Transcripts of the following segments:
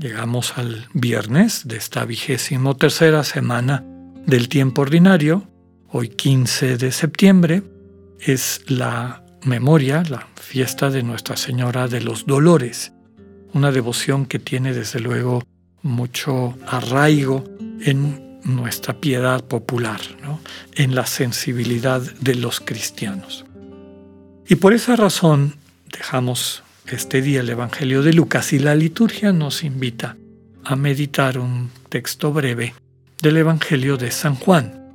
Llegamos al viernes de esta vigésimo tercera semana del tiempo ordinario. Hoy 15 de septiembre es la memoria, la fiesta de Nuestra Señora de los Dolores, una devoción que tiene desde luego mucho arraigo en nuestra piedad popular, en la sensibilidad de los cristianos. Y por esa razón dejamos este día el Evangelio de Lucas y la liturgia nos invita a meditar un texto breve del Evangelio de San Juan.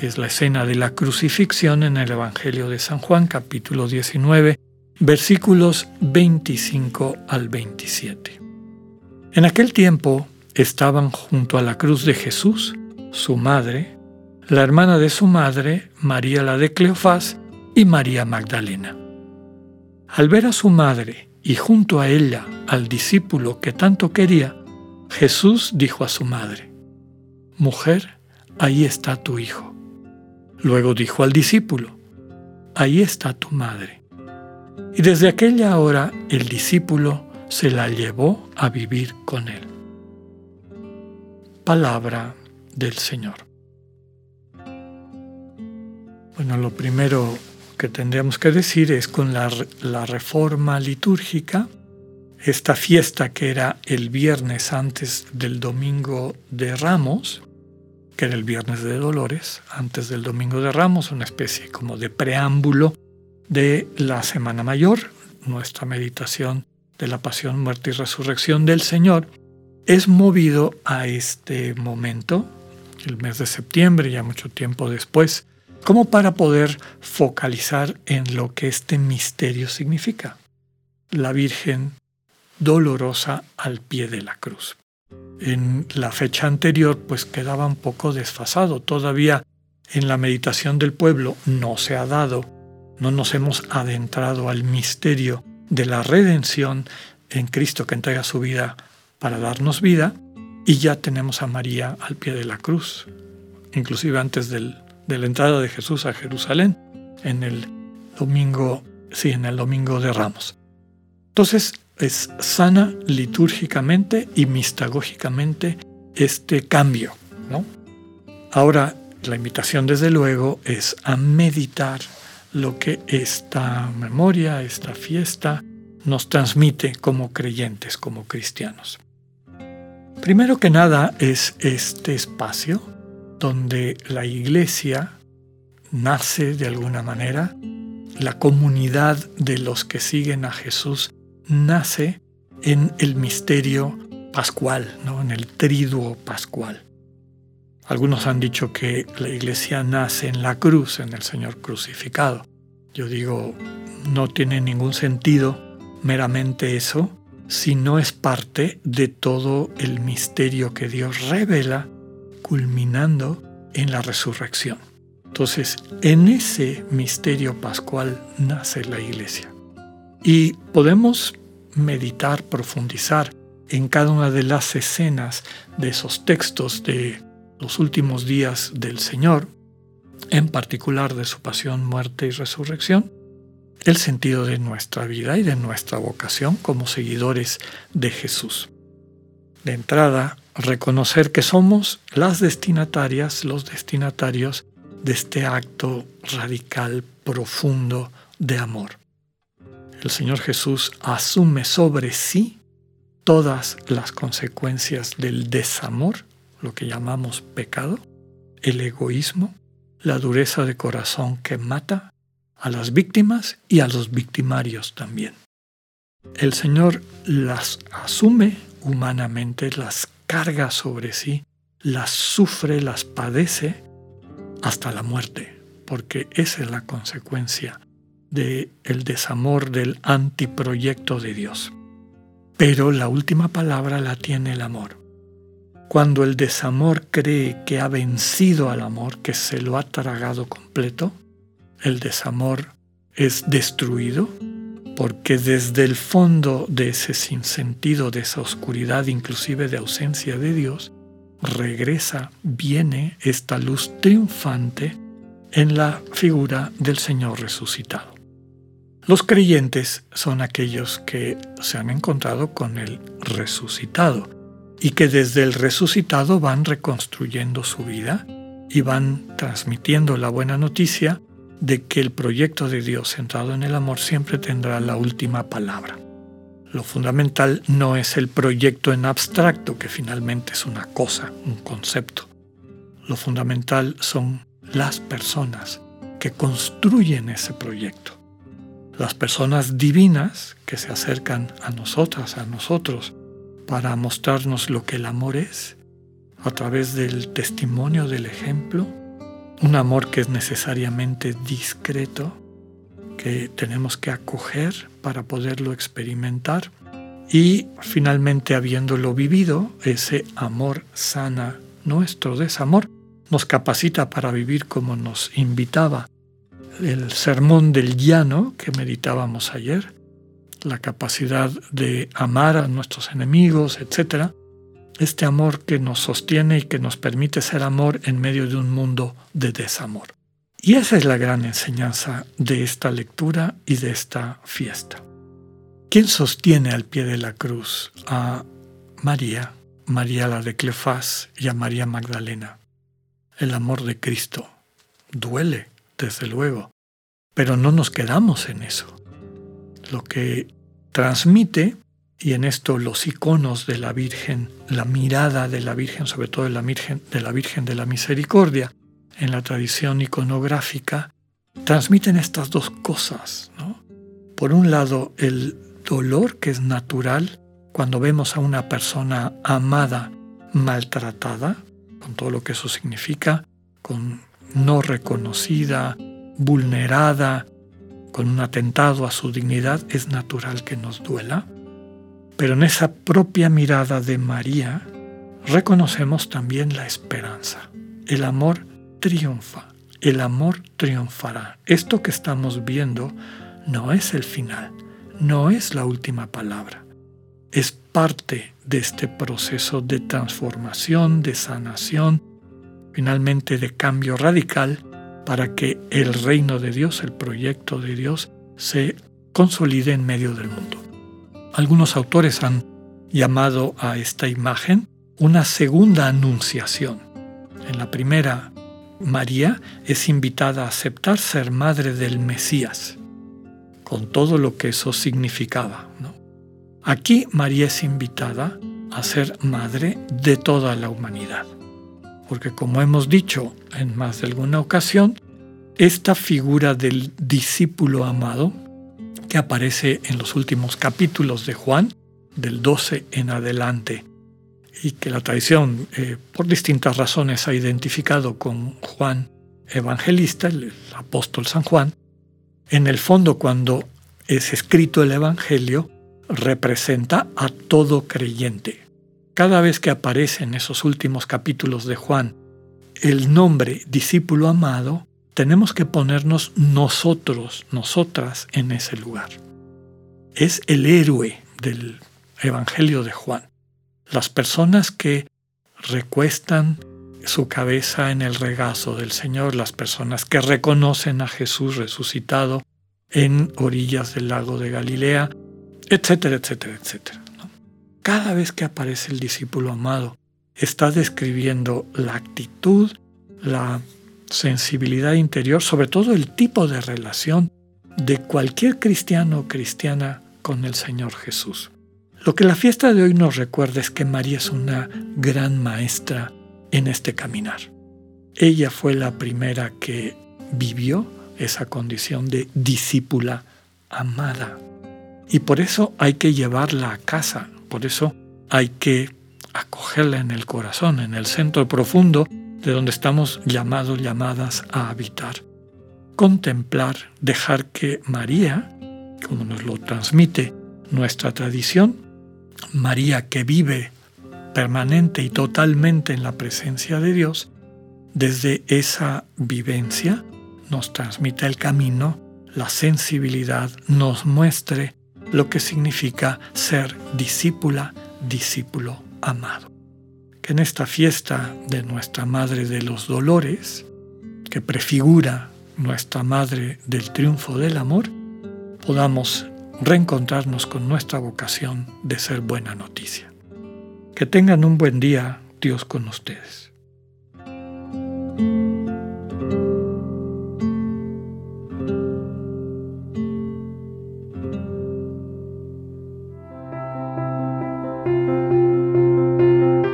Es la escena de la crucifixión en el Evangelio de San Juan, capítulo 19, versículos 25 al 27. En aquel tiempo estaban junto a la cruz de Jesús, su madre, la hermana de su madre, María la de Cleofás, y María Magdalena. Al ver a su madre y junto a ella al discípulo que tanto quería, Jesús dijo a su madre, Mujer, ahí está tu hijo. Luego dijo al discípulo, Ahí está tu madre. Y desde aquella hora el discípulo se la llevó a vivir con él. Palabra del Señor. Bueno, lo primero que tendríamos que decir es con la, la reforma litúrgica, esta fiesta que era el viernes antes del domingo de Ramos, que era el viernes de Dolores, antes del domingo de Ramos, una especie como de preámbulo de la Semana Mayor, nuestra meditación de la pasión, muerte y resurrección del Señor, es movido a este momento, el mes de septiembre, ya mucho tiempo después, como para poder focalizar en lo que este misterio significa. La Virgen dolorosa al pie de la cruz. En la fecha anterior pues quedaba un poco desfasado. Todavía en la meditación del pueblo no se ha dado, no nos hemos adentrado al misterio de la redención en Cristo que entrega su vida para darnos vida y ya tenemos a María al pie de la cruz, inclusive antes del de la entrada de Jesús a Jerusalén en el domingo, sí, en el domingo de Ramos. Entonces es sana litúrgicamente y mistagógicamente este cambio, ¿no? Ahora la invitación desde luego es a meditar lo que esta memoria, esta fiesta nos transmite como creyentes, como cristianos. Primero que nada es este espacio donde la iglesia nace de alguna manera, la comunidad de los que siguen a Jesús nace en el misterio pascual, ¿no? en el triduo pascual. Algunos han dicho que la iglesia nace en la cruz, en el Señor crucificado. Yo digo, no tiene ningún sentido meramente eso si no es parte de todo el misterio que Dios revela culminando en la resurrección. Entonces, en ese misterio pascual nace la iglesia. Y podemos meditar, profundizar en cada una de las escenas de esos textos de los últimos días del Señor, en particular de su pasión, muerte y resurrección, el sentido de nuestra vida y de nuestra vocación como seguidores de Jesús. De entrada, reconocer que somos las destinatarias, los destinatarios de este acto radical, profundo de amor. El Señor Jesús asume sobre sí todas las consecuencias del desamor, lo que llamamos pecado, el egoísmo, la dureza de corazón que mata a las víctimas y a los victimarios también. El Señor las asume humanamente, las carga sobre sí, las sufre, las padece hasta la muerte, porque esa es la consecuencia del el desamor del antiproyecto de Dios. Pero la última palabra la tiene el amor. Cuando el desamor cree que ha vencido al amor, que se lo ha tragado completo, el desamor es destruido porque desde el fondo de ese sinsentido, de esa oscuridad, inclusive de ausencia de Dios, regresa, viene esta luz triunfante en la figura del Señor resucitado. Los creyentes son aquellos que se han encontrado con el resucitado y que desde el resucitado van reconstruyendo su vida y van transmitiendo la buena noticia de que el proyecto de Dios centrado en el amor siempre tendrá la última palabra. Lo fundamental no es el proyecto en abstracto, que finalmente es una cosa, un concepto. Lo fundamental son las personas que construyen ese proyecto. Las personas divinas que se acercan a nosotras, a nosotros, para mostrarnos lo que el amor es, a través del testimonio del ejemplo, un amor que es necesariamente discreto, que tenemos que acoger para poderlo experimentar. Y finalmente habiéndolo vivido, ese amor sana nuestro desamor nos capacita para vivir como nos invitaba. El sermón del llano que meditábamos ayer, la capacidad de amar a nuestros enemigos, etc este amor que nos sostiene y que nos permite ser amor en medio de un mundo de desamor. Y esa es la gran enseñanza de esta lectura y de esta fiesta. ¿Quién sostiene al pie de la cruz a María, María la de Clefás y a María Magdalena? El amor de Cristo duele, desde luego, pero no nos quedamos en eso. Lo que transmite y en esto los iconos de la Virgen, la mirada de la Virgen, sobre todo de la Virgen de la, Virgen de la Misericordia, en la tradición iconográfica, transmiten estas dos cosas. Por un lado, el dolor que es natural cuando vemos a una persona amada maltratada, con todo lo que eso significa, con no reconocida, vulnerada, con un atentado a su dignidad, es natural que nos duela. Pero en esa propia mirada de María reconocemos también la esperanza. El amor triunfa, el amor triunfará. Esto que estamos viendo no es el final, no es la última palabra. Es parte de este proceso de transformación, de sanación, finalmente de cambio radical para que el reino de Dios, el proyecto de Dios, se consolide en medio del mundo. Algunos autores han llamado a esta imagen una segunda anunciación. En la primera, María es invitada a aceptar ser madre del Mesías, con todo lo que eso significaba. Aquí María es invitada a ser madre de toda la humanidad, porque como hemos dicho en más de alguna ocasión, esta figura del discípulo amado aparece en los últimos capítulos de Juan, del 12 en adelante, y que la tradición, eh, por distintas razones, ha identificado con Juan Evangelista, el apóstol San Juan, en el fondo cuando es escrito el Evangelio, representa a todo creyente. Cada vez que aparece en esos últimos capítulos de Juan el nombre discípulo amado, tenemos que ponernos nosotros, nosotras en ese lugar. Es el héroe del Evangelio de Juan. Las personas que recuestan su cabeza en el regazo del Señor, las personas que reconocen a Jesús resucitado en orillas del lago de Galilea, etcétera, etcétera, etcétera. Cada vez que aparece el discípulo amado, está describiendo la actitud, la sensibilidad interior, sobre todo el tipo de relación de cualquier cristiano o cristiana con el Señor Jesús. Lo que la fiesta de hoy nos recuerda es que María es una gran maestra en este caminar. Ella fue la primera que vivió esa condición de discípula amada. Y por eso hay que llevarla a casa, por eso hay que acogerla en el corazón, en el centro profundo de donde estamos llamados, llamadas a habitar. Contemplar, dejar que María, como nos lo transmite nuestra tradición, María que vive permanente y totalmente en la presencia de Dios, desde esa vivencia nos transmite el camino, la sensibilidad, nos muestre lo que significa ser discípula, discípulo amado. Que en esta fiesta de nuestra Madre de los Dolores, que prefigura nuestra Madre del Triunfo del Amor, podamos reencontrarnos con nuestra vocación de ser buena noticia. Que tengan un buen día, Dios con ustedes.